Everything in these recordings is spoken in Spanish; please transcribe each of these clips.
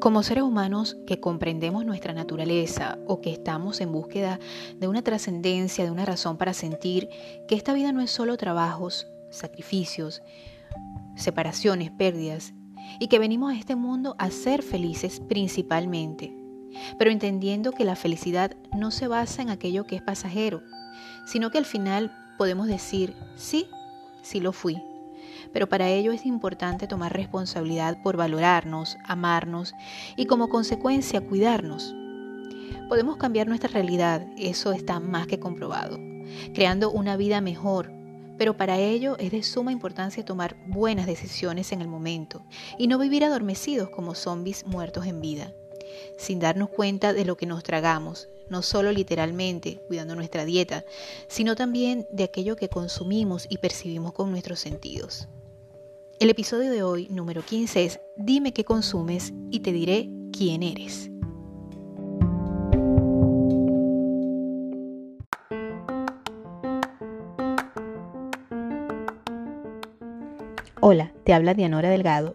Como seres humanos que comprendemos nuestra naturaleza o que estamos en búsqueda de una trascendencia, de una razón para sentir que esta vida no es solo trabajos, sacrificios, separaciones, pérdidas, y que venimos a este mundo a ser felices principalmente, pero entendiendo que la felicidad no se basa en aquello que es pasajero, sino que al final podemos decir, sí, sí lo fui, pero para ello es importante tomar responsabilidad por valorarnos, amarnos y como consecuencia cuidarnos. Podemos cambiar nuestra realidad, eso está más que comprobado, creando una vida mejor, pero para ello es de suma importancia tomar buenas decisiones en el momento y no vivir adormecidos como zombies muertos en vida, sin darnos cuenta de lo que nos tragamos, no solo literalmente cuidando nuestra dieta, sino también de aquello que consumimos y percibimos con nuestros sentidos. El episodio de hoy, número 15, es Dime qué consumes y te diré quién eres. Hola, te habla Dianora Delgado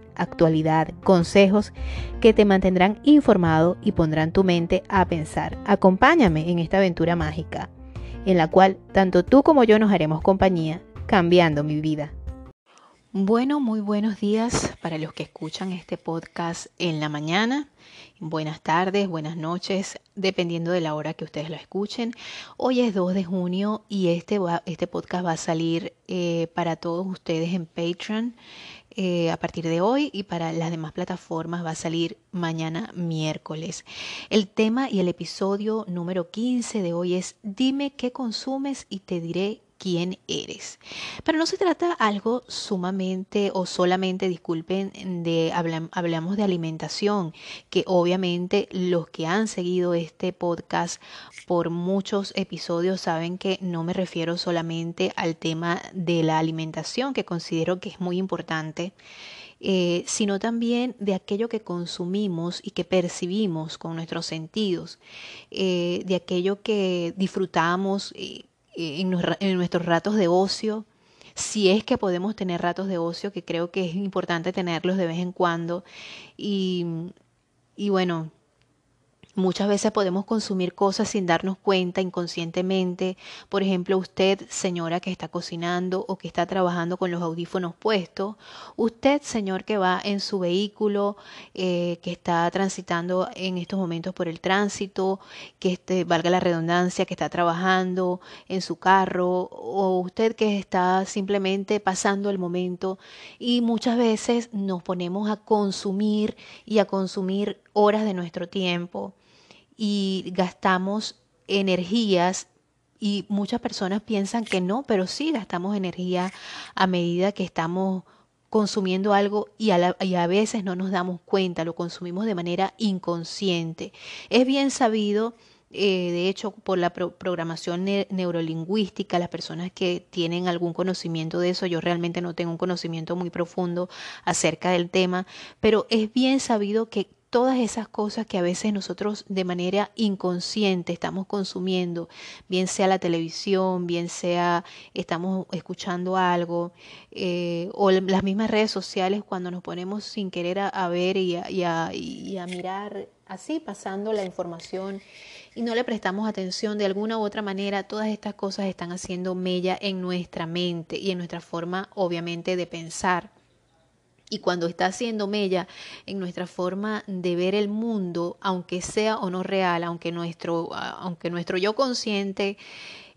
actualidad, consejos que te mantendrán informado y pondrán tu mente a pensar. Acompáñame en esta aventura mágica, en la cual tanto tú como yo nos haremos compañía, cambiando mi vida. Bueno, muy buenos días para los que escuchan este podcast en la mañana. Buenas tardes, buenas noches, dependiendo de la hora que ustedes lo escuchen. Hoy es 2 de junio y este, este podcast va a salir eh, para todos ustedes en Patreon. Eh, a partir de hoy y para las demás plataformas va a salir mañana miércoles. El tema y el episodio número 15 de hoy es Dime qué consumes y te diré quién eres. Pero no se trata algo sumamente o solamente, disculpen, de hablamos de alimentación, que obviamente los que han seguido este podcast por muchos episodios saben que no me refiero solamente al tema de la alimentación, que considero que es muy importante. Eh, sino también de aquello que consumimos y que percibimos con nuestros sentidos, eh, de aquello que disfrutamos. Eh, en, nuestros ratos de ocio, si es que podemos tener ratos de ocio, que creo que es importante tenerlos de vez en cuando. Y, y bueno, Muchas veces podemos consumir cosas sin darnos cuenta inconscientemente. Por ejemplo, usted, señora que está cocinando o que está trabajando con los audífonos puestos. Usted, señor que va en su vehículo, eh, que está transitando en estos momentos por el tránsito, que este, valga la redundancia, que está trabajando en su carro. O usted que está simplemente pasando el momento. Y muchas veces nos ponemos a consumir y a consumir horas de nuestro tiempo y gastamos energías y muchas personas piensan que no, pero sí gastamos energía a medida que estamos consumiendo algo y a, y a, veces no nos damos cuenta, lo consumimos de manera inconsciente. Es bien sabido, eh, de hecho, por la programación neurolingüística, las personas que tienen algún conocimiento de eso, yo realmente no tengo un conocimiento muy profundo acerca del tema, pero es bien sabido que todas esas cosas que a veces nosotros de manera inconsciente estamos consumiendo, bien sea la televisión, bien sea estamos escuchando algo, eh, o las mismas redes sociales cuando nos ponemos sin querer a, ver y a, y a mirar así, pasando la información y no le prestamos atención de alguna u otra manera, todas estas cosas están haciendo mella en nuestra mente y en nuestra forma, obviamente, de pensar. Y cuando está haciendo mella en nuestra forma de ver el mundo, aunque sea o no real, aunque nuestro, aunque nuestro yo consciente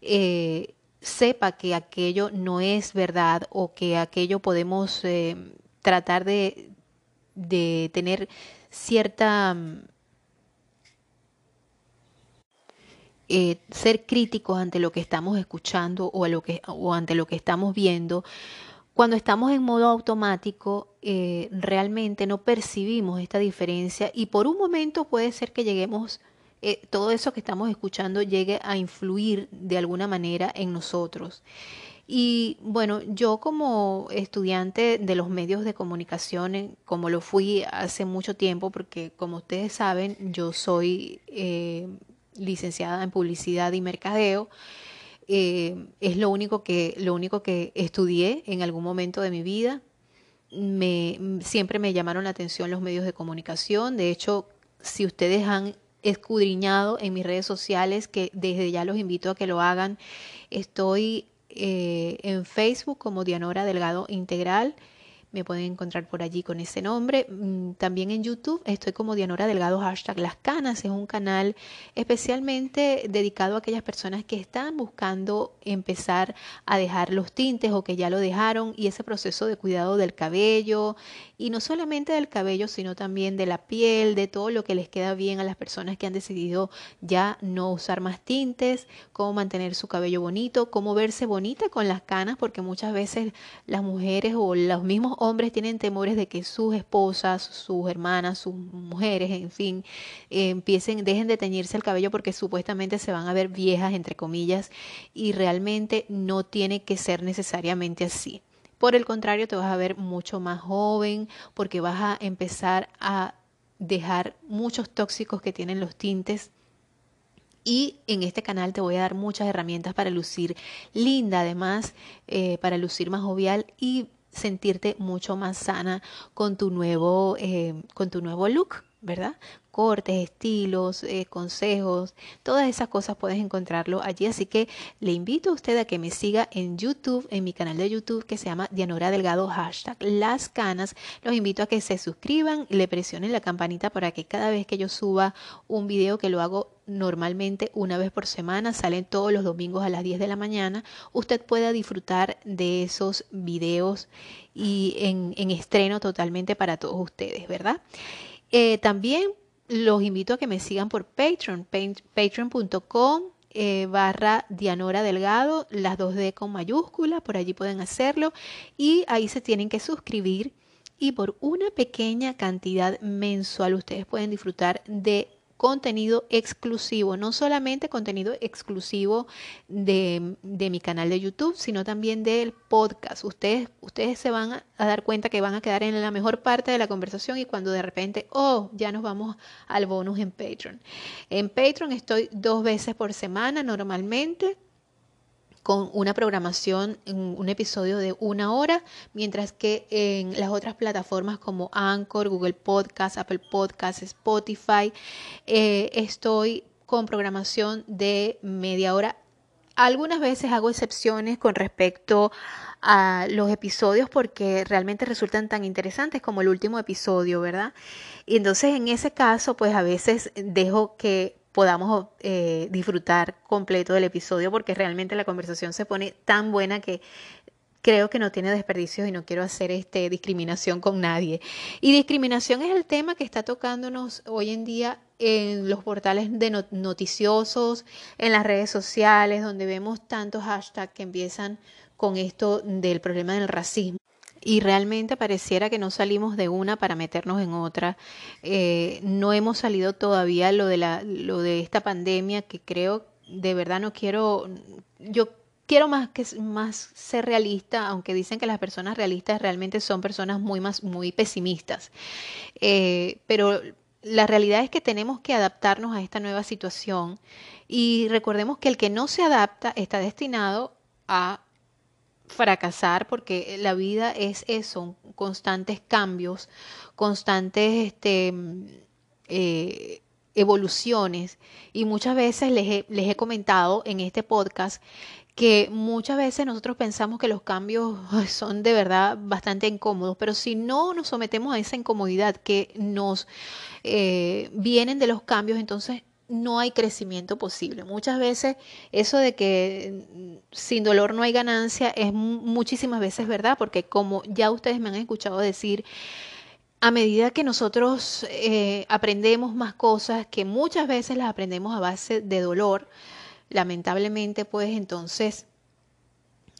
eh, sepa que aquello no es verdad o que aquello podemos eh, tratar de, de tener cierta... Eh, ser críticos ante lo que estamos escuchando o, a lo que, o ante lo que estamos viendo, cuando estamos en modo automático, eh, realmente no percibimos esta diferencia y por un momento puede ser que lleguemos eh, todo eso que estamos escuchando llegue a influir de alguna manera en nosotros. Y bueno, yo como estudiante de los medios de comunicación, eh, como lo fui hace mucho tiempo, porque como ustedes saben, yo soy licenciada en publicidad y mercadeo, eh, es lo único, que, lo único que estudié en algún momento de mi vida. Me, siempre me llamaron la atención los medios de comunicación. De hecho, si ustedes han escudriñado en mis redes sociales, que desde ya los invito a que lo hagan, estoy eh, en Facebook como Dianora Delgado Integral. Me pueden encontrar por allí con ese nombre. Mm, también en YouTube estoy como Dianora Delgado hashtag Las Canas. Es un canal especialmente dedicado a aquellas personas que están buscando empezar a dejar los tintes o que ya lo dejaron y ese proceso de cuidado del cabello y no solamente del cabello, sino también de la piel, de todo lo que les queda bien a las personas que han decidido ya no usar más tintes, cómo mantener su cabello bonito, cómo verse bonita con las canas, porque muchas veces las mujeres o los mismos hombres tienen temores de que sus esposas, sus hermanas, sus mujeres, en fin, empiecen, dejen de teñirse el cabello porque supuestamente se van a ver viejas, entre comillas, y realmente no tiene que ser necesariamente así. Por el contrario, te vas a ver mucho más joven porque vas a empezar a dejar muchos tóxicos que tienen los tintes. Y en este canal te voy a dar muchas herramientas para lucir linda, además, eh, para lucir más jovial y sentirte mucho más sana con tu nuevo, eh, con tu nuevo look, ¿verdad? cortes, estilos, eh, consejos, todas esas cosas puedes encontrarlo allí. Así que le invito a usted a que me siga en YouTube, en mi canal de YouTube que se llama Dianora Delgado, hashtag Las Canas. Los invito a que se suscriban le presionen la campanita para que cada vez que yo suba un video que lo hago normalmente una vez por semana, salen todos los domingos a las 10 de la mañana, usted pueda disfrutar de esos videos y en, en estreno totalmente para todos ustedes, ¿verdad? Eh, también los invito a que me sigan por Patreon, patreon.com eh, barra Dianora Delgado, las dos D con mayúscula, por allí pueden hacerlo y ahí se tienen que suscribir y por una pequeña cantidad mensual ustedes pueden disfrutar de contenido exclusivo, no solamente contenido exclusivo de, de, mi canal de YouTube, sino también del podcast. Ustedes, ustedes se van a dar cuenta que van a quedar en la mejor parte de la conversación y cuando de repente, oh, ya nos vamos al bonus en Patreon. En Patreon estoy dos veces por semana normalmente con una programación, un episodio de una hora, mientras que en las otras plataformas como Anchor, Google Podcast, Apple Podcast, Spotify, eh, estoy con programación de media hora. Algunas veces hago excepciones con respecto a los episodios porque realmente resultan tan interesantes como el último episodio, ¿verdad? Y entonces en ese caso, pues a veces dejo que podamos eh, disfrutar completo del episodio porque realmente la conversación se pone tan buena que creo que no tiene desperdicios y no quiero hacer este discriminación con nadie. Y discriminación es el tema que está tocándonos hoy en día en los portales de noticiosos, en las redes sociales, donde vemos tantos hashtags que empiezan con esto del problema del racismo y realmente pareciera que no salimos de una para meternos en otra. Eh, no hemos salido todavía lo de, la, lo de esta pandemia que creo, de verdad no quiero, yo quiero más que más ser realista, aunque dicen que las personas realistas realmente son personas muy más muy pesimistas. Eh, pero la realidad es que tenemos que adaptarnos a esta nueva situación y recordemos que el que no se adapta está destinado a fracasar porque la vida es eso, constantes cambios, constantes este, eh, evoluciones. Y muchas veces les he, les he comentado en este podcast que muchas veces nosotros pensamos que los cambios son de verdad bastante incómodos, pero si no nos sometemos a esa incomodidad que nos eh, vienen de los cambios, entonces no hay crecimiento posible. Muchas veces eso de que mm, sin dolor no hay ganancia es muchísimas veces verdad, porque como ya ustedes me han escuchado decir, a medida que nosotros eh, aprendemos más cosas, que muchas veces las aprendemos a base de dolor, lamentablemente pues entonces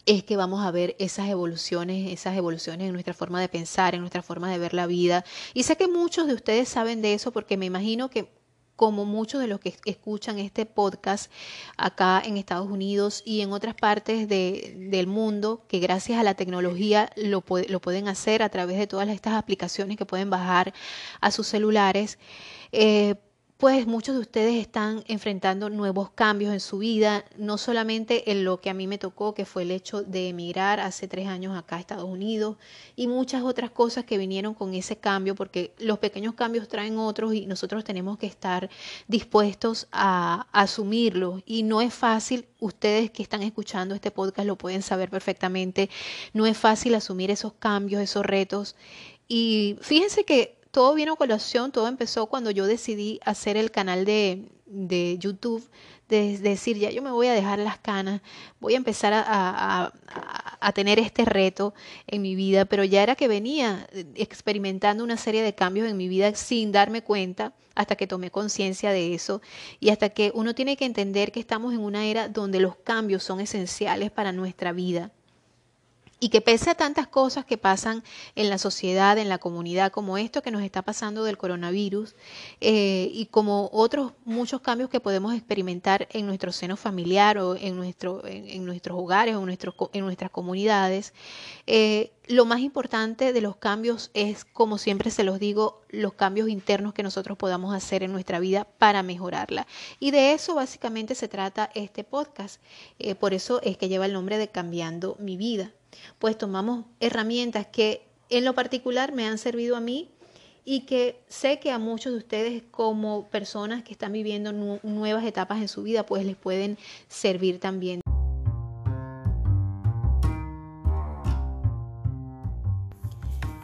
es que vamos a ver esas evoluciones, esas evoluciones en nuestra forma de pensar, en nuestra forma de ver la vida. Y sé que muchos de ustedes saben de eso porque me imagino que como muchos de los que escuchan este podcast acá en Estados Unidos y en otras partes del mundo, que gracias a la tecnología lo, lo, pueden hacer a través de todas estas aplicaciones que pueden bajar a sus celulares, eh, pues muchos de ustedes están enfrentando nuevos cambios en su vida, no solamente en lo que a mí me tocó, que fue el hecho de emigrar hace tres años acá a Estados Unidos, y muchas otras cosas que vinieron con ese cambio, porque los pequeños cambios traen otros y nosotros tenemos que estar dispuestos a, asumirlos. Y no es fácil, ustedes que están escuchando este podcast lo pueden saber perfectamente, no es fácil asumir esos cambios, esos retos. Y fíjense que todo vino a colación, todo empezó cuando yo decidí hacer el canal de, de YouTube, de, decir, ya yo me voy a dejar las canas, voy a empezar a, a, tener este reto en mi vida, pero ya era que venía experimentando una serie de cambios en mi vida sin darme cuenta hasta que tomé conciencia de eso y hasta que uno tiene que entender que estamos en una era donde los cambios son esenciales para nuestra vida y que pese a tantas cosas que pasan en la sociedad, en la comunidad, como esto que nos está pasando del coronavirus, eh, y como otros muchos cambios que podemos experimentar en nuestro seno familiar o en, en, nuestros hogares o en, en nuestras comunidades, eh, lo más importante de los cambios es, como siempre se los digo, los cambios internos que nosotros podamos hacer en nuestra vida para mejorarla. Y de eso básicamente se trata este podcast. Eh, por eso es que lleva el nombre de Cambiando mi vida pues tomamos herramientas que en lo particular me han servido a mí y que sé que a muchos de ustedes como personas que están viviendo nuevas etapas en su vida, pues les pueden servir también.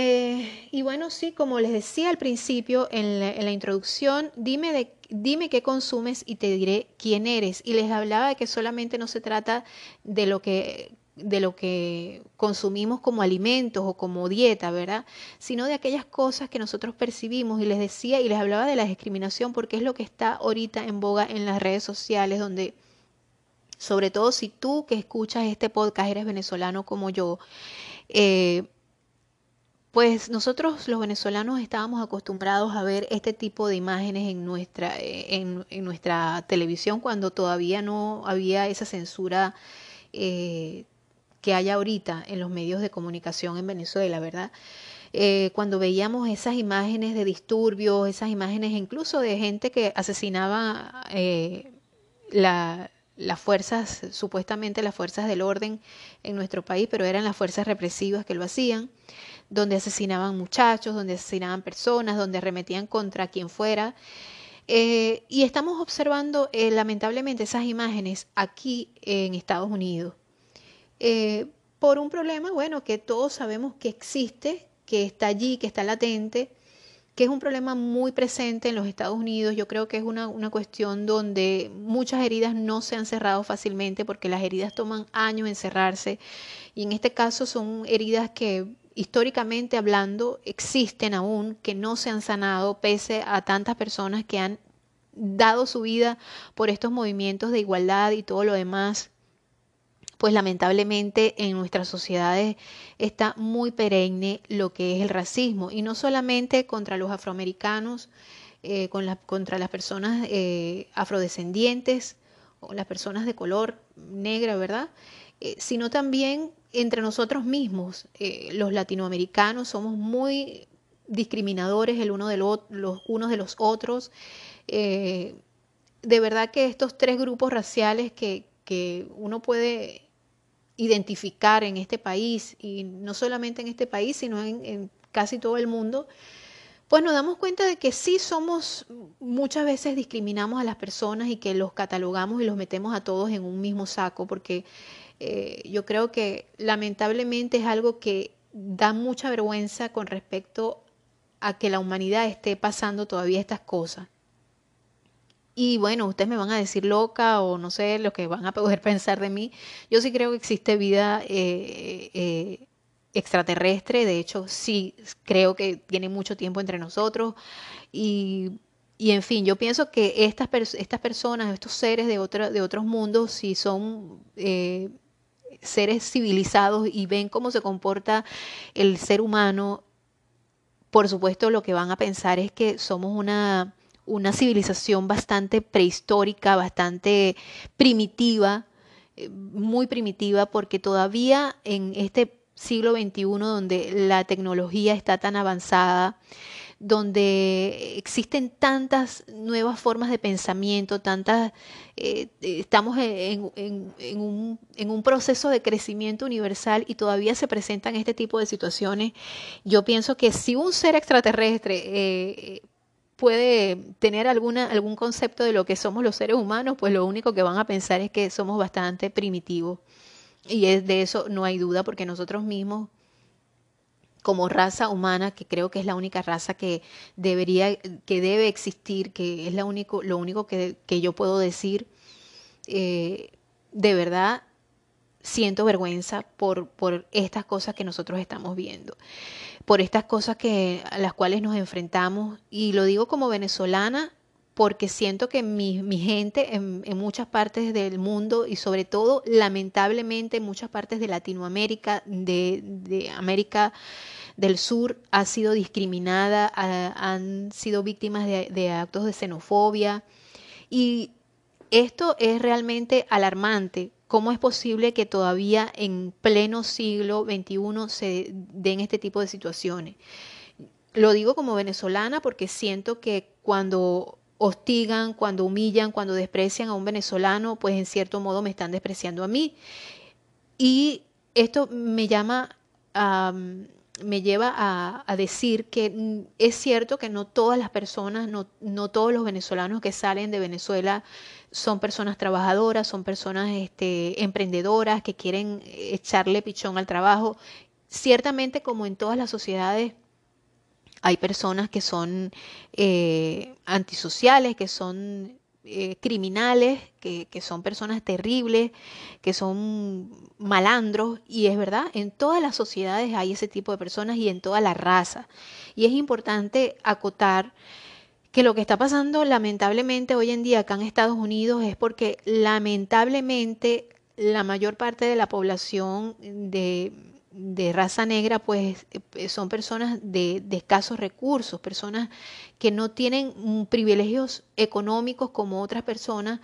Eh, y bueno, sí, como les decía al principio en la, introducción, dime, dime qué consumes y te diré quién eres. Y les hablaba de que solamente no se trata de lo que de lo que consumimos como alimentos o como dieta, ¿verdad? Sino de aquellas cosas que nosotros percibimos y les decía y les hablaba de la discriminación porque es lo que está ahorita en boga en las redes sociales donde sobre todo si tú que escuchas este podcast eres venezolano como yo, eh, pues nosotros los venezolanos estábamos acostumbrados a ver este tipo de imágenes en nuestra, eh, en, nuestra televisión cuando todavía no había esa censura eh, que hay ahorita en los medios de comunicación en Venezuela, ¿verdad? Eh, cuando veíamos esas imágenes de disturbios, esas imágenes incluso de gente que asesinaba las fuerzas, supuestamente las fuerzas del orden en nuestro país, pero eran las fuerzas represivas que lo hacían donde asesinaban muchachos, donde asesinaban personas, donde arremetían contra quien fuera. Eh, y estamos observando eh, lamentablemente esas imágenes aquí en Estados Unidos. Eh, por un problema, bueno, que todos sabemos que existe, que está allí, que está latente, que es un problema muy presente en los Estados Unidos. Yo creo que es una, una, cuestión donde muchas heridas no se han cerrado fácilmente porque las heridas toman años en cerrarse y en este caso son heridas que históricamente hablando, existen aún, que no se han sanado, pese a tantas personas que han dado su vida por estos movimientos de igualdad y todo lo demás, pues lamentablemente en nuestras sociedades está muy perenne lo que es el racismo, y no solamente contra los afroamericanos, eh, con contra las personas eh, afrodescendientes o las personas de color negra, ¿verdad? Eh, sino también entre nosotros mismos, eh, los latinoamericanos, somos muy discriminadores el uno los, unos de los otros. Eh, de verdad que estos tres grupos raciales que, que uno puede identificar en este país, y no solamente en este país, sino en, en casi todo el mundo, pues nos damos cuenta de que sí somos, muchas veces discriminamos a las personas y que los catalogamos y los metemos a todos en un mismo saco, porque eh, yo creo que lamentablemente es algo que da mucha vergüenza con respecto a que la humanidad esté pasando todavía estas cosas. Y bueno, ustedes me van a decir loca o no sé lo que van a poder pensar de mí. Yo sí creo que existe vida eh, eh, extraterrestre. De hecho, sí creo que tiene mucho tiempo entre nosotros. Y, y en fin, yo pienso que estas, estas personas, estos seres de, de otros mundos, si son seres civilizados y ven cómo se comporta el ser humano, por supuesto lo que van a pensar es que somos una una civilización bastante prehistórica, bastante primitiva, eh, muy primitiva, porque todavía en este siglo XXI, donde la tecnología está tan avanzada, donde existen tantas nuevas formas de pensamiento, tantas, eh, estamos en, un, en, un, proceso de crecimiento universal y todavía se presentan este tipo de situaciones. Yo pienso que si un ser extraterrestre eh, puede tener alguna, algún concepto de lo que somos los seres humanos, pues lo único que van a pensar es que somos bastante primitivos. Y es de eso no hay duda, porque nosotros mismos, como raza humana, que creo que es la única raza que debería, que debe existir, que es la único, lo único que, que yo puedo decir, eh, de verdad siento vergüenza por, por estas cosas que nosotros estamos viendo por estas cosas que, a las cuales nos enfrentamos. Y lo digo como venezolana porque siento que mi, gente en, muchas partes del mundo y sobre todo lamentablemente en muchas partes de Latinoamérica, de, de América del Sur, ha sido discriminada, han sido víctimas de, de actos de xenofobia. Y esto es realmente alarmante ¿Cómo es posible que todavía en pleno siglo XXI se den este tipo de situaciones? Lo digo como venezolana porque siento que cuando hostigan, cuando humillan, cuando desprecian a un venezolano, pues en cierto modo me están despreciando a mí. Y esto me llama me lleva a, decir que es cierto que no todas las personas, no, no todos los venezolanos que salen de Venezuela son personas trabajadoras, son personas este, emprendedoras que quieren echarle pichón al trabajo. Ciertamente, como en todas las sociedades, hay personas que son eh, antisociales, que son eh, criminales, que, que, son personas terribles, que son malandros, y es verdad, en todas las sociedades hay ese tipo de personas y en toda la raza. Y es importante acotar que lo que está pasando lamentablemente hoy en día acá en Estados Unidos es porque lamentablemente la mayor parte de la población de, raza negra pues eh, son personas de, de, escasos recursos, personas que no tienen privilegios económicos como otras personas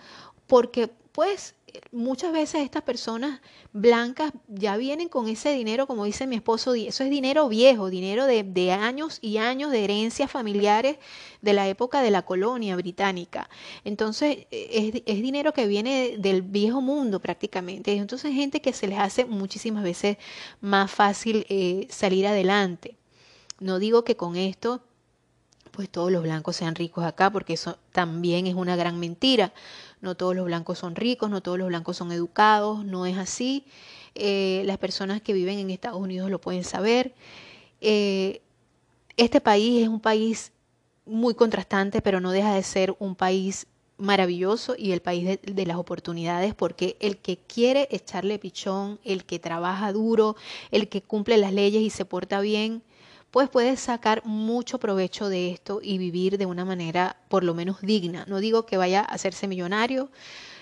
porque pues muchas veces estas personas blancas ya vienen con ese dinero, como dice mi esposo, eso es dinero viejo, dinero de, años y años de herencias familiares de la época de la colonia británica. Entonces, es, dinero que viene del viejo mundo prácticamente. Entonces, gente que se les hace muchísimas veces más fácil eh, salir adelante. No digo que con esto pues todos los blancos sean ricos acá, porque eso también es una gran mentira. No todos los blancos son ricos, no todos los blancos son educados, no es así. Eh, las personas que viven en Estados Unidos lo pueden saber. Eh, este país es un país muy contrastante, pero no deja de ser un país maravilloso y el país de, de, las oportunidades, porque el que quiere echarle pichón, el que trabaja duro, el que cumple las leyes y se porta bien, pues puedes sacar mucho provecho de esto y vivir de una manera por lo menos digna. No digo que vaya a hacerse millonario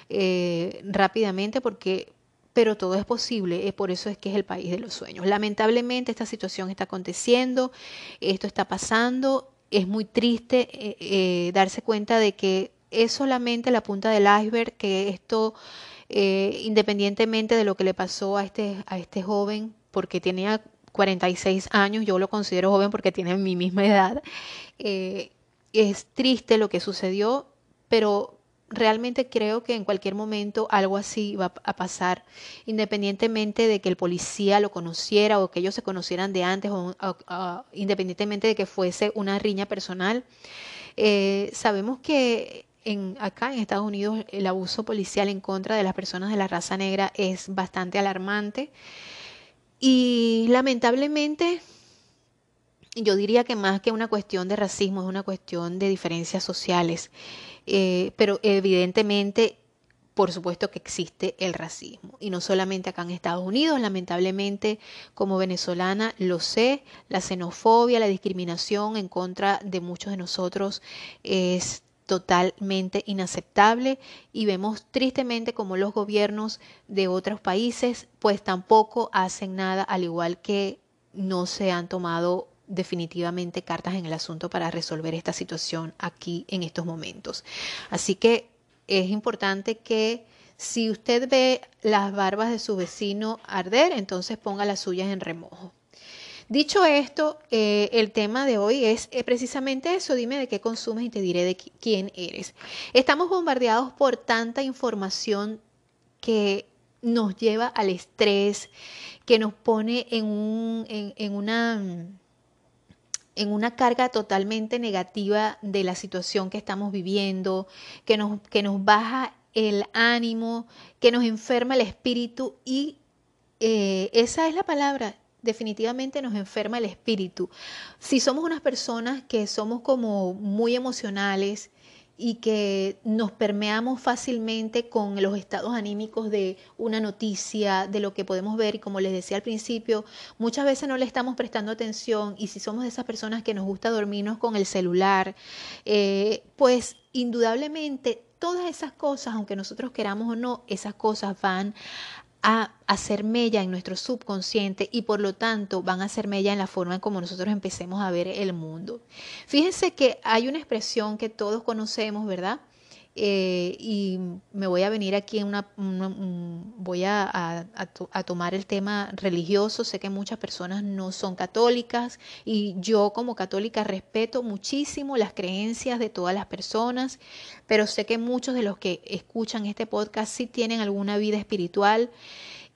eh, rápidamente porque pero todo es posible, por eso es que es el país de los sueños. Lamentablemente esta situación está aconteciendo, esto está pasando, es muy triste eh, eh, darse cuenta de que es solamente la punta del iceberg, que esto, independientemente de lo que le pasó a este, a este joven, porque tenía 46 años, yo lo considero joven porque tiene mi misma edad. Eh, es triste lo que sucedió, pero realmente creo que en cualquier momento algo así va a pasar, independientemente de que el policía lo conociera o que ellos se conocieran de antes, o, independientemente de que fuese una riña personal. Eh, sabemos que en, acá en Estados Unidos el abuso policial en contra de las personas de la raza negra es bastante alarmante. Y lamentablemente yo diría que más que una cuestión de racismo es una cuestión de diferencias sociales, eh, pero evidentemente por supuesto que existe el racismo. Y no solamente acá en Estados Unidos, lamentablemente como venezolana lo sé, la xenofobia, la discriminación en contra de muchos de nosotros es totalmente inaceptable y vemos tristemente como los gobiernos de otros países pues tampoco hacen nada al igual que no se han tomado definitivamente cartas en el asunto para resolver esta situación aquí en estos momentos. Así que es importante que si usted ve las barbas de su vecino arder, entonces ponga las suyas en remojo. Dicho esto, eh, el tema de hoy es eh, precisamente eso. Dime de qué consumes y te diré de quién eres. Estamos bombardeados por tanta información que nos lleva al estrés, que nos pone en, un, en una carga totalmente negativa de la situación que estamos viviendo, que nos, que nos baja el ánimo, que nos enferma el espíritu y eh, esa es la palabra, definitivamente nos enferma el espíritu. Si somos unas personas que somos como muy emocionales, y que nos permeamos fácilmente con los estados anímicos de una noticia, de lo que podemos ver y como les decía al principio, muchas veces no le estamos prestando atención y si somos de esas personas que nos gusta dormirnos con el celular, eh, pues indudablemente todas esas cosas, aunque nosotros queramos o no, esas cosas van a hacer mella en nuestro subconsciente y por lo tanto van a hacer mella en la forma en como nosotros empecemos a ver el mundo. Fíjense que hay una expresión que todos conocemos, ¿verdad? Eh, y me voy a venir aquí en una, voy a, tomar el tema religioso. Sé que muchas personas no son católicas y yo como católica respeto muchísimo las creencias de todas las personas, pero sé que muchos de los que escuchan este podcast sí tienen alguna vida espiritual.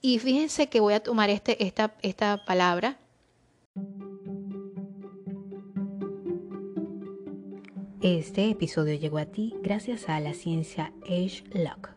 Y fíjense que voy a tomar este, esta, esta palabra Este episodio llegó a ti gracias a la ciencia Age Lock.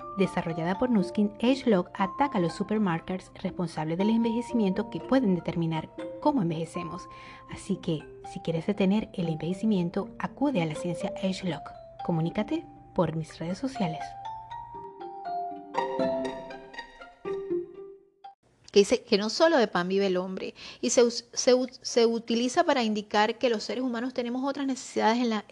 desarrollada por Nuskin, AgeLog ataca a los supermarkers responsables del envejecimiento que pueden determinar cómo envejecemos. Así que, si quieres detener el envejecimiento, acude a la ciencia AgeLog. Comunícate por mis redes sociales. que dice que no solo de pan vive el hombre, y se, se, utiliza para indicar que los seres humanos tenemos otras necesidades en la,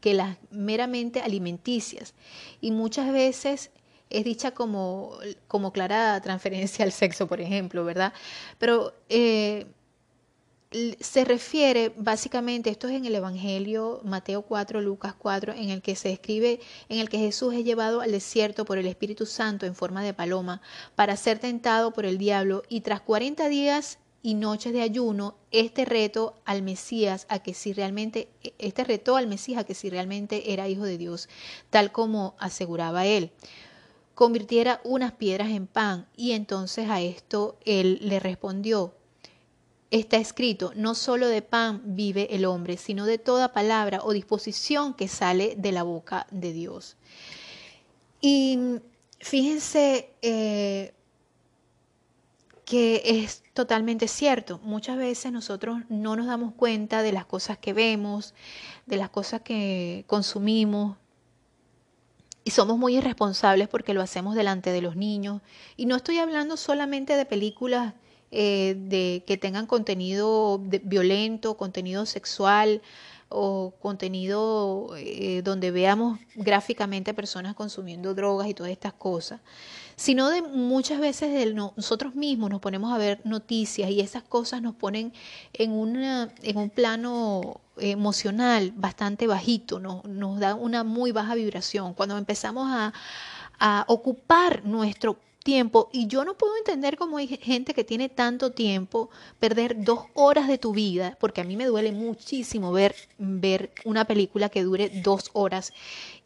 que las meramente alimenticias, y muchas veces es dicha como, como clara transferencia al sexo, por ejemplo, ¿verdad? Pero eh, se refiere básicamente, esto es en el Evangelio Mateo 4, Lucas 4, en el que se escribe, en el que Jesús es llevado al desierto por el Espíritu Santo en forma de paloma para ser tentado por el diablo y tras 40 días y noches de ayuno, este reto al Mesías a que si realmente, este reto al Mesías a que si realmente era hijo de Dios, tal como aseguraba él convirtiera unas piedras en pan. Y entonces a esto él le respondió, está escrito, no solo de pan vive el hombre, sino de toda palabra o disposición que sale de la boca de Dios. Y fíjense eh, que es totalmente cierto. Muchas veces nosotros no nos damos cuenta de las cosas que vemos, de las cosas que consumimos, y somos muy irresponsables porque lo hacemos delante de los niños. Y no estoy hablando solamente de películas eh, de, que tengan contenido violento, contenido sexual o contenido eh, donde veamos gráficamente personas consumiendo drogas y todas estas cosas, sino de muchas veces de nosotros mismos nos ponemos a ver noticias y esas cosas nos ponen en, una, en un plano emocional bastante bajito, nos da una muy baja vibración. Cuando empezamos a, ocupar nuestro tiempo y yo no puedo entender cómo hay gente que tiene tanto tiempo, perder dos horas de tu vida, porque a mí me duele muchísimo ver, ver una película que dure dos horas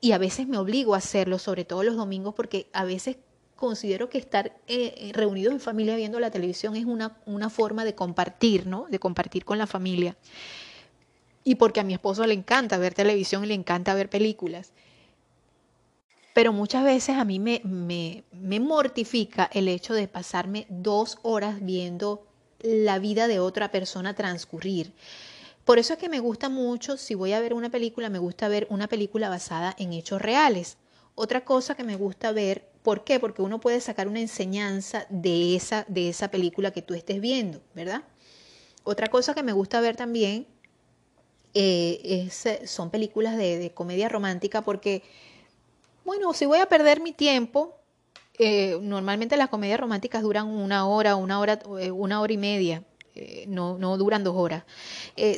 y a veces me obligo a hacerlo, sobre todo los domingos, porque a veces considero que estar eh, eh, reunidos en familia viendo la televisión es una, una forma de compartir, ¿no? De compartir con la familia. Y porque a mi esposo le encanta ver televisión y le encanta ver películas. Pero muchas veces a mí me, me, me mortifica el hecho de pasarme dos horas viendo la vida de otra persona transcurrir. Por eso es que me gusta mucho, si voy a ver una película, me gusta ver una película basada en hechos reales. Otra cosa que me gusta ver, ¿por qué? Porque uno puede sacar una enseñanza de esa, de esa película que tú estés viendo, ¿verdad? Otra cosa que me gusta ver también eh, son películas de, de comedia romántica porque bueno, si voy a perder mi tiempo, eh, normalmente las comedias románticas duran una hora, una hora, eh, una hora y media. Eh, no, no duran dos horas.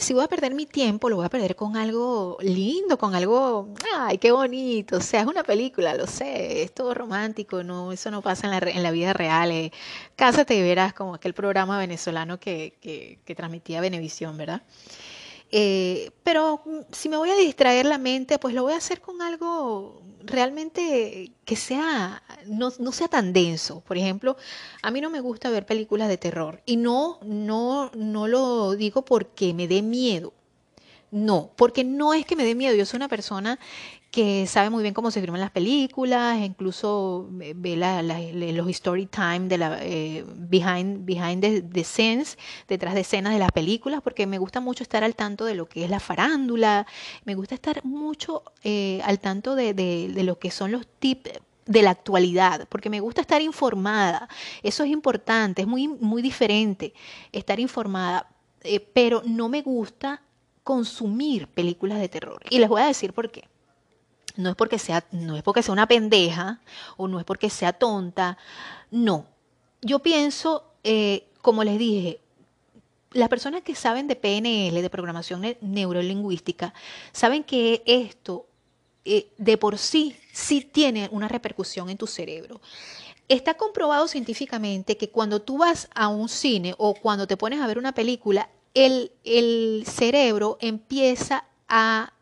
si voy a perder mi tiempo, lo voy a perder con algo lindo, con algo, ay, qué bonito. O sea, es una película, lo sé, es todo romántico, no, eso no pasa en la, en la vida real. cásate y verás como aquel programa venezolano que, que, que transmitía Venevisión, ¿verdad? Eh, pero mm, si me voy a distraer la mente, pues lo voy a hacer con algo realmente que sea, no, no, sea tan denso. Por ejemplo, a mí no me gusta ver películas de terror. Y no, no, no lo digo porque me dé miedo. No, porque no es que me dé miedo. Yo soy una persona que sabe muy bien cómo se firman las películas, incluso ve los story time de la eh, behind, behind the, scenes, detrás de escenas de las películas, porque me gusta mucho estar al tanto de lo que es la farándula, me gusta estar mucho eh, al tanto de, de lo que son los tips de la actualidad, porque me gusta estar informada. Eso es importante, es muy, muy diferente estar informada, eh, pero no me gusta consumir películas de terror. Y les voy a decir por qué no es porque sea, no es porque sea una pendeja o no es porque sea tonta, no. Yo pienso, eh, como les dije, las personas que saben de PNL, de programación neurolingüística, saben que esto eh, de por sí sí tiene una repercusión en tu cerebro. Está comprobado científicamente que cuando tú vas a un cine o cuando te pones a ver una película, el, el cerebro empieza a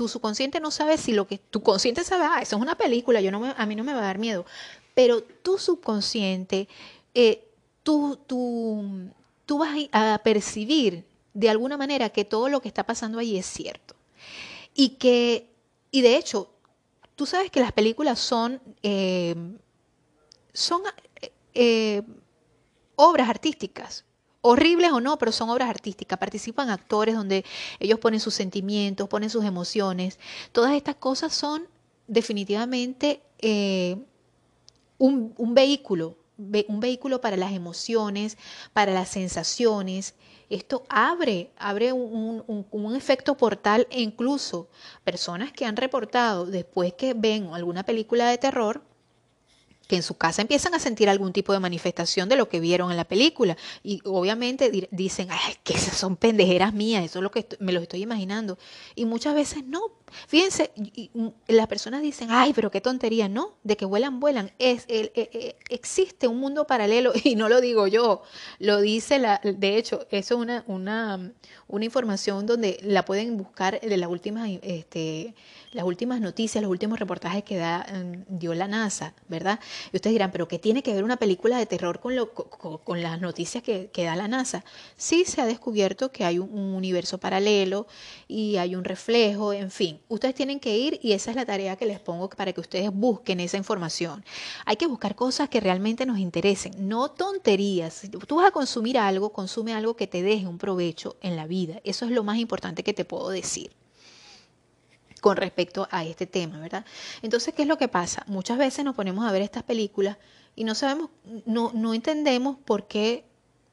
tu subconsciente no sabe si lo que tu consciente sabe, ah, eso es una película, yo no a mí no me va a dar miedo, pero tu subconsciente, eh, tú, tú, tú vas a percibir de alguna manera que todo lo que está pasando ahí es cierto. Y que, y de hecho, tú sabes que las películas son, eh, son eh, obras artísticas horribles o no, pero son obras artísticas, participan actores donde ellos ponen sus sentimientos, ponen sus emociones. Todas estas cosas son definitivamente eh, un, vehículo, un vehículo para las emociones, para las sensaciones. Esto abre, abre un, un, efecto portal e incluso personas que han reportado después que ven alguna película de terror, que en su casa empiezan a sentir algún tipo de manifestación de lo que vieron en la película. Y obviamente dicen, ay, que esas son pendejeras mías, eso es lo que me lo estoy imaginando. Y muchas veces no. Fíjense, mm, las personas dicen, ay, pero qué tontería, no, de que vuelan, vuelan. Es, e, e, existe un mundo paralelo y no lo digo yo, lo dice la, de hecho, eso es una, una, una información donde la pueden buscar de las últimas, este, las últimas noticias, los últimos reportajes que da, mm, dio la NASA, ¿verdad? Y ustedes dirán, pero ¿qué tiene que ver una película de terror con, lo, con, las noticias que, da la NASA? Sí se ha descubierto que hay un, universo paralelo y hay un reflejo, en fin. Ustedes tienen que ir y esa es la tarea que les pongo para que ustedes busquen esa información. Hay que buscar cosas que realmente nos interesen, no tonterías. Si tú vas a consumir algo, consume algo que te deje un provecho en la vida. Eso es lo más importante que te puedo decir con respecto a este tema, ¿verdad? Entonces, ¿qué es lo que pasa? Muchas veces nos ponemos a ver estas películas y no sabemos, no, no entendemos por qué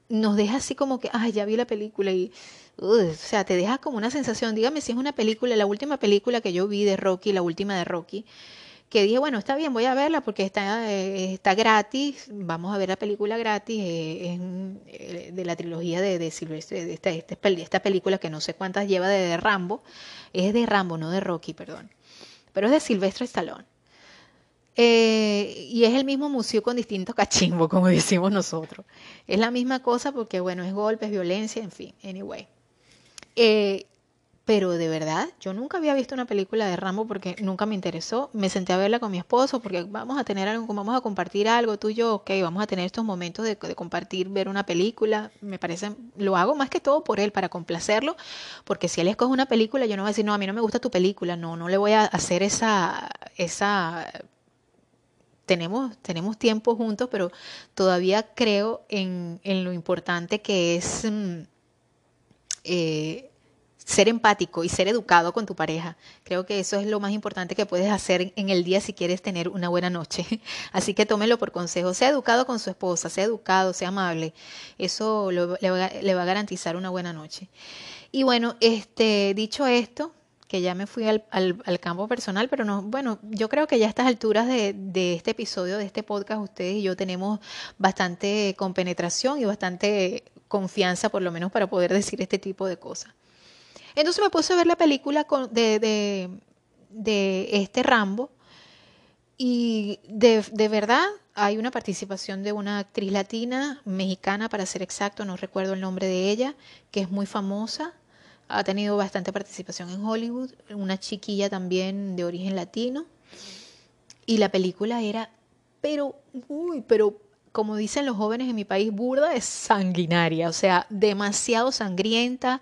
nos deja así como que, ay, ya vi la película y, o sea, te deja como una sensación, dígame si es una película, la última película que yo vi de Rocky, la última de Rocky, que dije, bueno, está bien, voy a verla porque está, eh, está gratis, vamos a ver la película gratis, eh, eh, de la trilogía de, de Silvestre, de esta, esta, película que no sé cuántas lleva de, de, Rambo, es de Rambo, no de Rocky, perdón, pero es de Silvestre Stallone. Y es el mismo museo con distintos cachimbos, como decimos nosotros. Es la misma cosa porque, bueno, es golpes, violencia, en fin, anyway. Pero de verdad, yo nunca había visto una película de Rambo porque nunca me interesó. Me senté a verla con mi esposo porque vamos a tener algo, vamos a compartir algo, tú y yo, ok, vamos a tener estos momentos de, compartir, ver una película. Me parece, lo hago más que todo por él, para complacerlo, porque si él escoge una película, yo no voy a decir, no, a mí no me gusta tu película, no, no le voy a hacer esa, esa tenemos, tenemos tiempo juntos, pero todavía creo en, en lo importante que es mm, eh, ser empático y ser educado con tu pareja. Creo que eso es lo más importante que puedes hacer en el día si quieres tener una buena noche. Así que tómelo por consejo. Sea educado con su esposa, sea educado, sea amable. Eso le, va, a garantizar una buena noche. Y bueno, este, dicho esto, que ya me fui al, campo personal, pero no, bueno, yo creo que ya a estas alturas de, de, este episodio, de este podcast, ustedes y yo tenemos bastante compenetración y bastante confianza, por lo menos, para poder decir este tipo de cosas. Entonces me puse a ver la película de, este Rambo y de, verdad hay una participación de una actriz latina, mexicana para ser exacto, no recuerdo el nombre de ella, que es muy famosa, ha tenido bastante participación en Hollywood, una chiquilla también de origen latino. Y la película era, pero, uy, pero como dicen los jóvenes en mi país, burda es sanguinaria, o sea, demasiado sangrienta.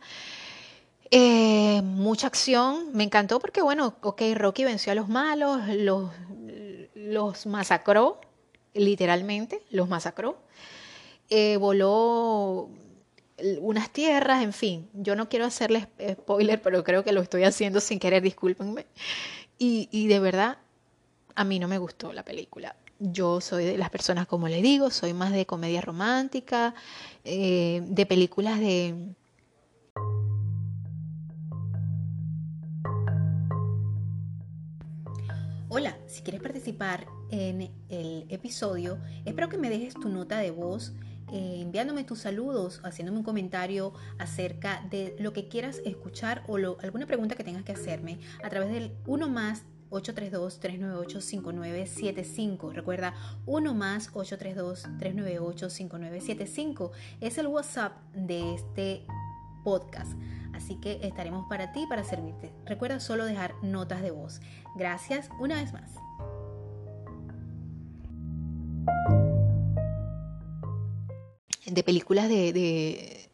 Eh, mucha acción, me encantó porque, bueno, ok, Rocky venció a los malos, los, los masacró, literalmente, los masacró. Eh, voló unas tierras, en fin, yo no quiero hacerles spoiler, pero creo que lo estoy haciendo sin querer, discúlpenme. Y, y de verdad, a mí no me gustó la película. Yo soy de las personas, como le digo, soy más de comedia romántica, eh, de películas de Hola, si quieres participar en el episodio, espero que me dejes tu nota de voz eh, enviándome tus saludos, haciéndome un comentario acerca de lo que quieras escuchar o alguna pregunta que tengas que hacerme a través del 1 más 832-398-5975. Recuerda, 1 más 832-398-5975 es el WhatsApp de este podcast. Así que estaremos para ti, para servirte. Recuerda solo dejar notas de voz. Gracias una vez más. De películas de,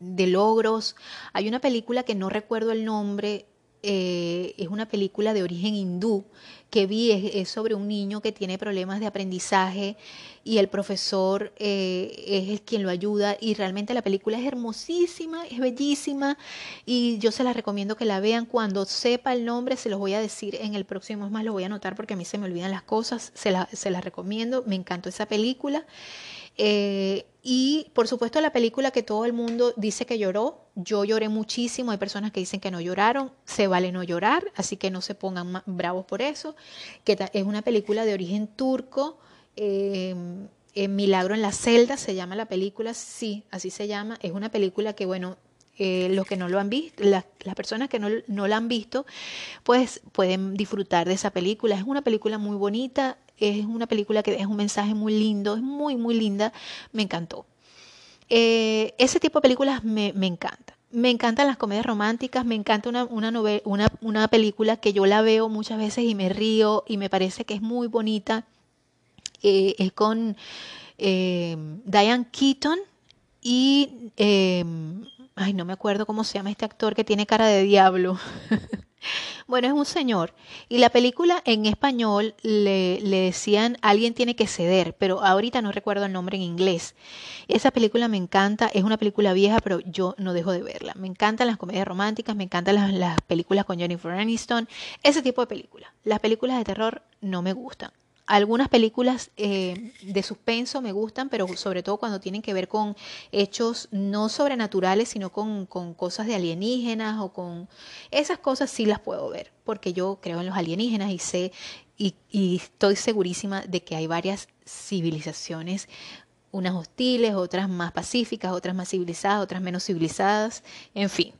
de, logros. Hay una película que no recuerdo el nombre, eh, es una película de origen hindú que vi, es, sobre un niño que tiene problemas de aprendizaje y el profesor eh, es el quien lo ayuda y realmente la película es hermosísima, es bellísima y yo se la recomiendo que la vean cuando sepa el nombre, se los voy a decir en el próximo, más lo voy a anotar porque a mí se me olvidan las cosas, se, la, se las recomiendo, me encantó esa película. Eh, y por supuesto la película que todo el mundo dice que lloró, yo lloré muchísimo, hay personas que dicen que no lloraron, se vale no llorar, así que no se pongan bravos por eso, que es una película de origen turco, em, Milagro en la celda se llama la película, sí, así se llama, es una película que bueno, eh, los que no lo han visto, las, personas que no, no, la han visto, pues pueden disfrutar de esa película. Es una película muy bonita, es una película que es un mensaje muy lindo, es muy, muy linda, me encantó. Eh, ese tipo de películas me, me encanta. Me encantan las comedias románticas, me encanta una, una, una, una película que yo la veo muchas veces y me río y me parece que es muy bonita. Eh, es con eh, Diane Keaton y, ay, no me acuerdo cómo se llama este actor que tiene cara de diablo. Bueno, es un señor. Y la película en español le, le, decían alguien tiene que ceder, pero ahorita no recuerdo el nombre en inglés. Esa película me encanta, es una película vieja, pero yo no dejo de verla. Me encantan las comedias románticas, me encantan las, las películas con Jennifer Aniston, ese tipo de películas. Las películas de terror no me gustan. Algunas películas eh, de suspenso me gustan, pero sobre todo cuando tienen que ver con hechos no sobrenaturales, sino con, cosas de alienígenas o con esas cosas sí las puedo ver, porque yo creo en los alienígenas y sé y, y estoy segurísima de que hay varias civilizaciones unas hostiles, otras más pacíficas, otras más civilizadas, otras menos civilizadas, en fin.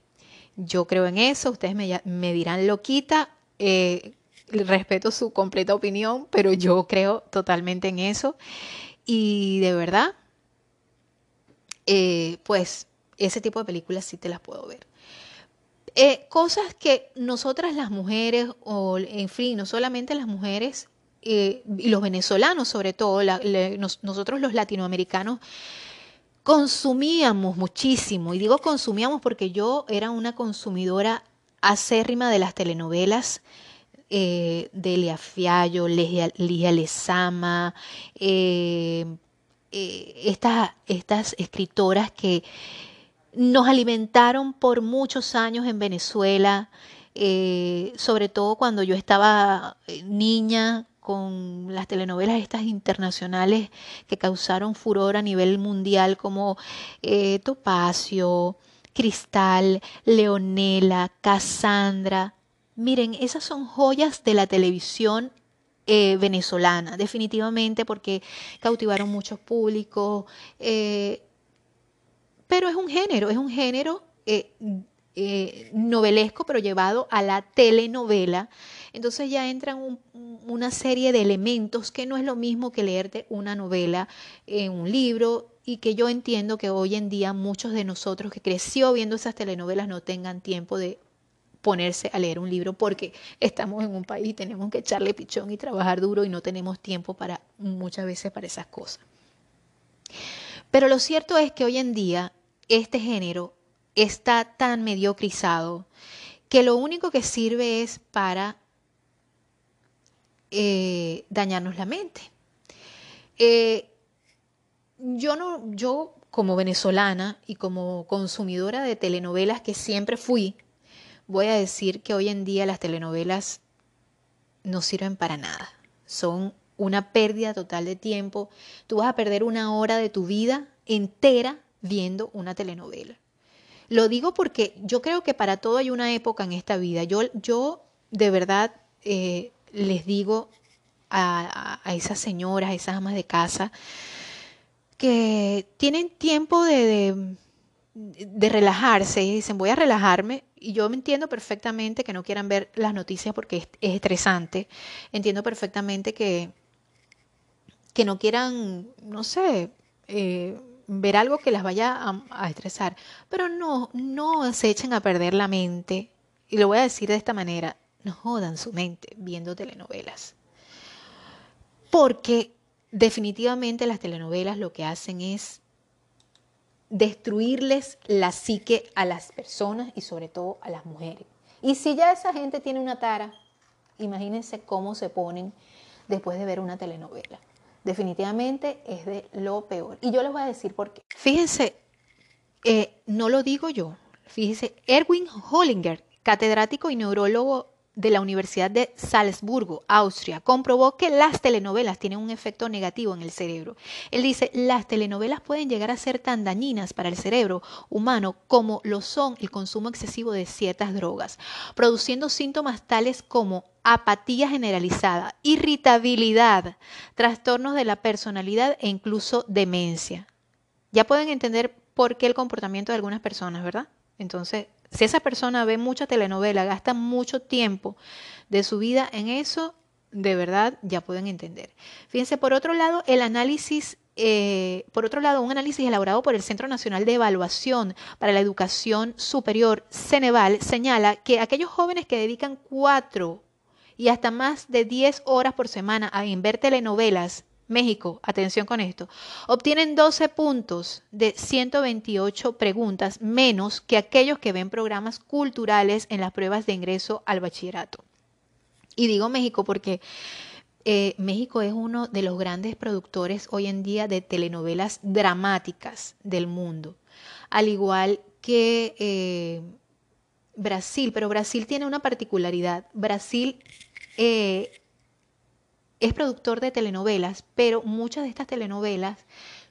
Yo creo en eso, ustedes me, me dirán loquita, eh, respeto su completa opinión, pero yo creo totalmente en eso. Y de verdad, eh, pues ese tipo de películas sí te las puedo ver. Eh, cosas que nosotras las mujeres, o en fin, no solamente las mujeres, eh, y los venezolanos sobre todo, nosotros los latinoamericanos, consumíamos muchísimo. Y digo consumíamos porque yo era una consumidora acérrima de las telenovelas eh, de Elia Fiallo, Ligia Lezama, eh, eh, estas, estas escritoras que nos alimentaron por muchos años en Venezuela, sobre todo cuando yo estaba niña con las telenovelas estas internacionales que causaron furor a nivel mundial como Topacio, Cristal, Leonela, Cassandra. Miren, esas son joyas de la televisión eh, venezolana, definitivamente, porque cautivaron muchos públicos. Eh, pero es un género, es un género eh, novelesco, pero llevado a la telenovela. Entonces ya entran una serie de elementos que no es lo mismo que leerte una novela en un libro y que yo entiendo que hoy en día muchos de nosotros que creció viendo esas telenovelas no tengan tiempo de ponerse a leer un libro porque estamos en un país y tenemos que echarle pichón y trabajar duro y no tenemos tiempo para muchas veces para esas cosas. Pero lo cierto es que hoy en día este género está tan mediocrizado que lo único que sirve es para eh, dañarnos la mente. Eh, yo no, yo como venezolana y como consumidora de telenovelas que siempre fui, voy a decir que hoy en día las telenovelas no sirven para nada. Son una pérdida total de tiempo. Tú vas a perder una hora de tu vida entera viendo una telenovela. Lo digo porque yo creo que para todo hay una época en esta vida. Yo, yo de verdad eh, les digo a, a, esas señoras, a esas amas de casa, que tienen tiempo de, de, relajarse y dicen voy a relajarme y yo entiendo perfectamente que no quieran ver las noticias porque es, estresante. Entiendo perfectamente que, que no quieran, no sé, eh, ver algo que las vaya a, a, estresar. Pero no, no se echen a perder la mente. Y lo voy a decir de esta manera, no jodan su mente viendo telenovelas. Porque definitivamente las telenovelas lo que hacen es destruirles la psique a las personas y sobre todo a las mujeres. Y si ya esa gente tiene una tara, imagínense cómo se ponen después de ver una telenovela. Definitivamente es de lo peor. Y yo les voy a decir por qué. Fíjense, eh, no lo digo yo. Fíjense, Erwin Hollinger, catedrático y neurólogo de la Universidad de Salzburgo, Austria, comprobó que las telenovelas tienen un efecto negativo en el cerebro. Él dice, las telenovelas pueden llegar a ser tan dañinas para el cerebro humano como lo son el consumo excesivo de ciertas drogas, produciendo síntomas tales como apatía generalizada, irritabilidad, trastornos de la personalidad e incluso demencia. Ya pueden entender por qué el comportamiento de algunas personas, ¿verdad? Entonces, si esa persona ve mucha telenovela, gasta mucho tiempo de su vida en eso, de verdad ya pueden entender. Fíjense, por otro lado, el análisis, eh, por otro lado, un análisis elaborado por el Centro Nacional de Evaluación para la Educación Superior, Ceneval, señala que aquellos jóvenes que dedican cuatro y hasta más de diez horas por semana a ver telenovelas México, atención con esto, obtienen 12 puntos de 128 preguntas menos que aquellos que ven programas culturales en las pruebas de ingreso al bachillerato. Y digo México porque eh, México es uno de los grandes productores hoy en día de telenovelas dramáticas del mundo, al igual que eh, Brasil, pero Brasil tiene una particularidad. Brasil eh, es productor de telenovelas, pero muchas de estas telenovelas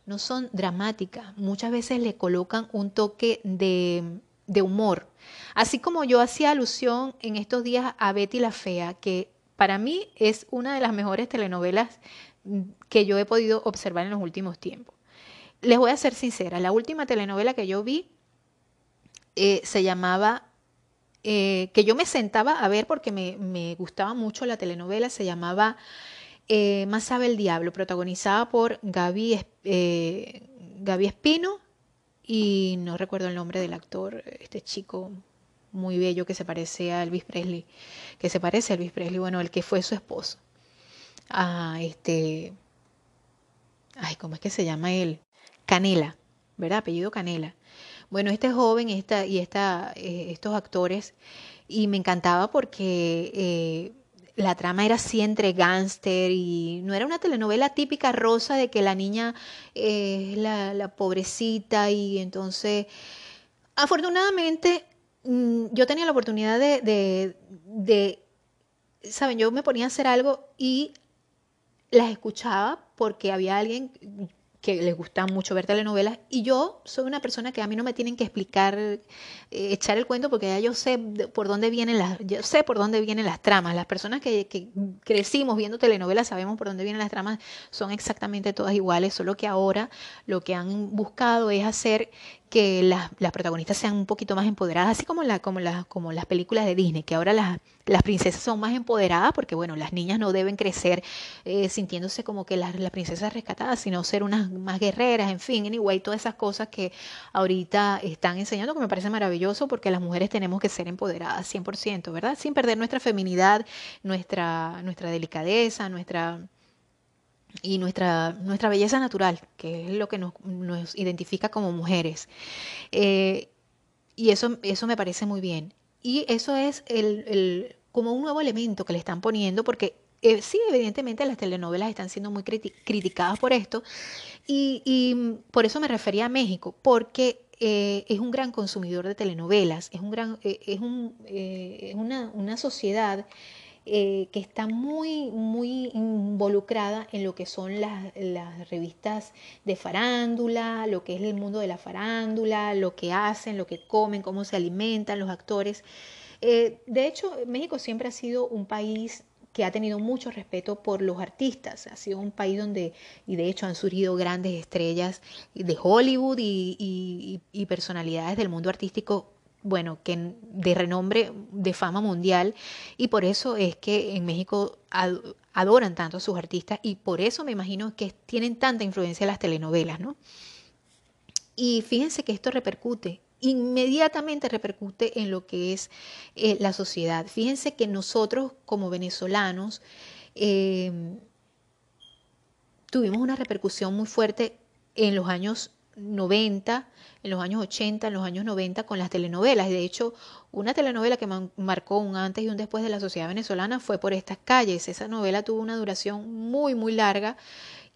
no son dramáticas, muchas veces le colocan un toque de, humor. Así como yo hacía alusión en estos días a Betty la Fea, que para mí es una de las mejores telenovelas que yo he podido observar en los últimos tiempos. Les voy a ser sincera, la última telenovela que yo vi eh, se llamaba eh, que yo me sentaba a ver porque me, me gustaba mucho la telenovela, se llamaba eh, Más sabe el diablo, protagonizada por Gaby, eh, Gaby Espino y no recuerdo el nombre del actor, este chico muy bello que se parece a Elvis Presley, que se parece a Elvis Presley, bueno, el que fue su esposo. Ah, este, ay, ¿cómo es que se llama él? Canela, ¿verdad? Apellido Canela. Bueno, este joven esta, y esta, eh, estos actores, y me encantaba porque la trama era así entre gángster y no era una telenovela típica rosa de que la niña es la, pobrecita y entonces, afortunadamente, mm, yo tenía la oportunidad de, de, de, ¿saben? Yo me ponía a hacer algo y las escuchaba porque había alguien que les gusta mucho ver telenovelas y yo soy una persona que a mí no me tienen que explicar, eh, echar el cuento porque ya yo sé por dónde vienen las, yo sé por dónde vienen las tramas. Las personas que, que, crecimos viendo telenovelas sabemos por dónde vienen las tramas, son exactamente todas iguales, solo que ahora lo que han buscado es hacer que las, las, protagonistas sean un poquito más empoderadas, así como, la, como, la, como las películas de Disney, que ahora las, las princesas son más empoderadas, porque bueno, las niñas no deben crecer eh, sintiéndose como que las, las, princesas rescatadas, sino ser unas más guerreras, en fin, anyway, todas esas cosas que ahorita están enseñando, que me parece maravilloso, porque las mujeres tenemos que ser empoderadas 100%, ¿verdad? Sin perder nuestra feminidad, nuestra, nuestra delicadeza, nuestra y nuestra, nuestra belleza natural, que es lo que nos, nos identifica como mujeres. Eh, y eso, eso me parece muy bien. Y eso es el, el, como un nuevo elemento que le están poniendo, porque eh, sí, evidentemente las telenovelas están siendo muy criticadas por esto, y, y, por eso me refería a México, porque eh, es un gran consumidor de telenovelas, es, un gran, es un, eh, una, una sociedad eh, que está muy, muy involucrada en lo que son las, revistas de farándula, lo que es el mundo de la farándula, lo que hacen, lo que comen, cómo se alimentan los actores. Eh, de hecho, México siempre ha sido un país que ha tenido mucho respeto por los artistas. Ha sido un país donde, y de hecho han surgido grandes estrellas de Hollywood y personalidades del mundo artístico bueno, que de renombre, de fama mundial, y por eso es que en México adoran tanto a sus artistas y por eso me imagino que tienen tanta influencia las telenovelas, ¿no? Y fíjense que esto repercute, inmediatamente repercute en lo que es eh, la sociedad. Fíjense que nosotros como venezolanos eh, tuvimos una repercusión muy fuerte en los años 90, en los años 80, en los años 90 con las telenovelas. De hecho, una telenovela que marcó un antes y un después de la sociedad venezolana fue por estas calles. Esa novela tuvo una duración muy, muy larga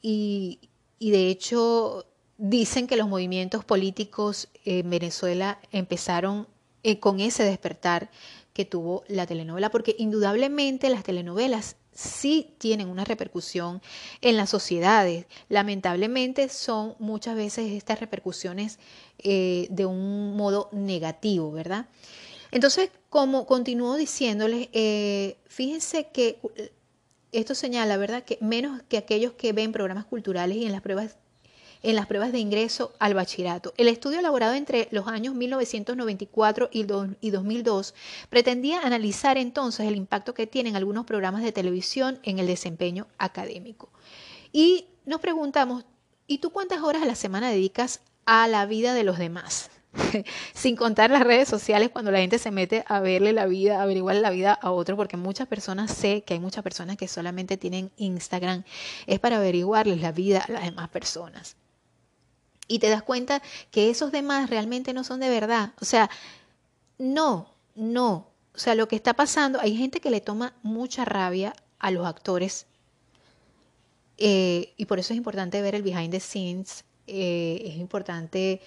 y, y de hecho dicen que los movimientos políticos en Venezuela empezaron eh, con ese despertar que tuvo la telenovela, porque indudablemente las telenovelas sí tienen una repercusión en las sociedades. Lamentablemente son muchas veces estas repercusiones eh, de un modo negativo, ¿verdad? Entonces, como continúo diciéndoles, eh, fíjense que esto señala, ¿verdad?, que menos que aquellos que ven programas culturales y en las pruebas en las pruebas de ingreso al bachillerato. El estudio elaborado entre los años 1994 y 2002 pretendía analizar entonces el impacto que tienen algunos programas de televisión en el desempeño académico. Y nos preguntamos, ¿y tú cuántas horas a la semana dedicas a la vida de los demás? Sin contar las redes sociales cuando la gente se mete a verle la vida, a averiguarle la vida a otro, porque muchas personas sé que hay muchas personas que solamente tienen Instagram, es para averiguarles la vida a las demás personas y te das cuenta que esos demás realmente no son de verdad. O sea, no, no. O sea, lo que está pasando, hay gente que le toma mucha rabia a los actores eh, y por eso es importante ver el behind the scenes. Eh, es importante,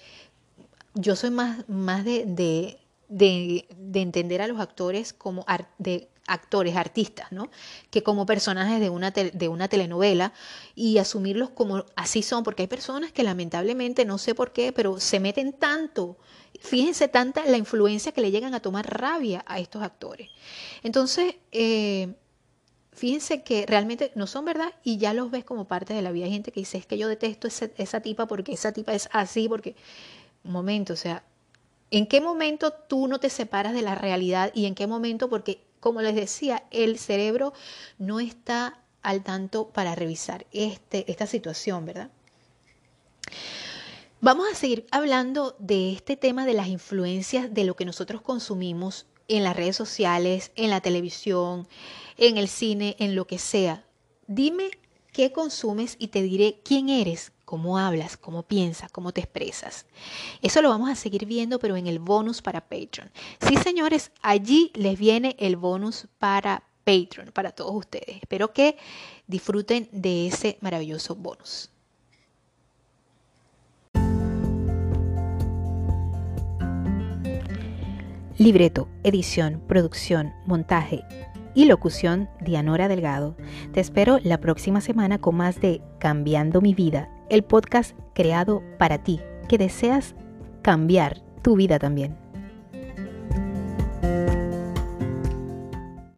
yo soy más, más de, de, de, de entender a los actores como de actores, artistas, ¿no? Que como personajes de una, de una telenovela y asumirlos como así son, porque hay personas que lamentablemente, no sé por qué, pero se meten tanto, fíjense tanta la influencia que le llegan a tomar rabia a estos actores. Entonces, eh, fíjense que realmente no son verdad y ya los ves como parte de la vida. Hay gente que dice, es que yo detesto esa, esa tipa porque esa tipa es así, porque, un momento, o sea, ¿En qué momento tú no te separas de la realidad y en qué momento? Porque, como les decía, el cerebro no está al tanto para revisar este, esta situación, ¿verdad? Vamos a seguir hablando de este tema de las influencias de lo que nosotros consumimos en las redes sociales, en la televisión, en el cine, en lo que sea. Dime qué consumes y te diré quién eres, cómo hablas, cómo piensas, cómo te expresas. Eso lo vamos a seguir viendo, pero en el bonus para Patreon. Sí, señores, allí les viene el bonus para Patreon, para todos ustedes. Espero que disfruten de ese maravilloso bonus. Libreto, edición, producción, montaje y locución Dianora Delgado. Te espero la próxima semana con más de Cambiando mi vida, el podcast creado para ti, que deseas cambiar tu vida también.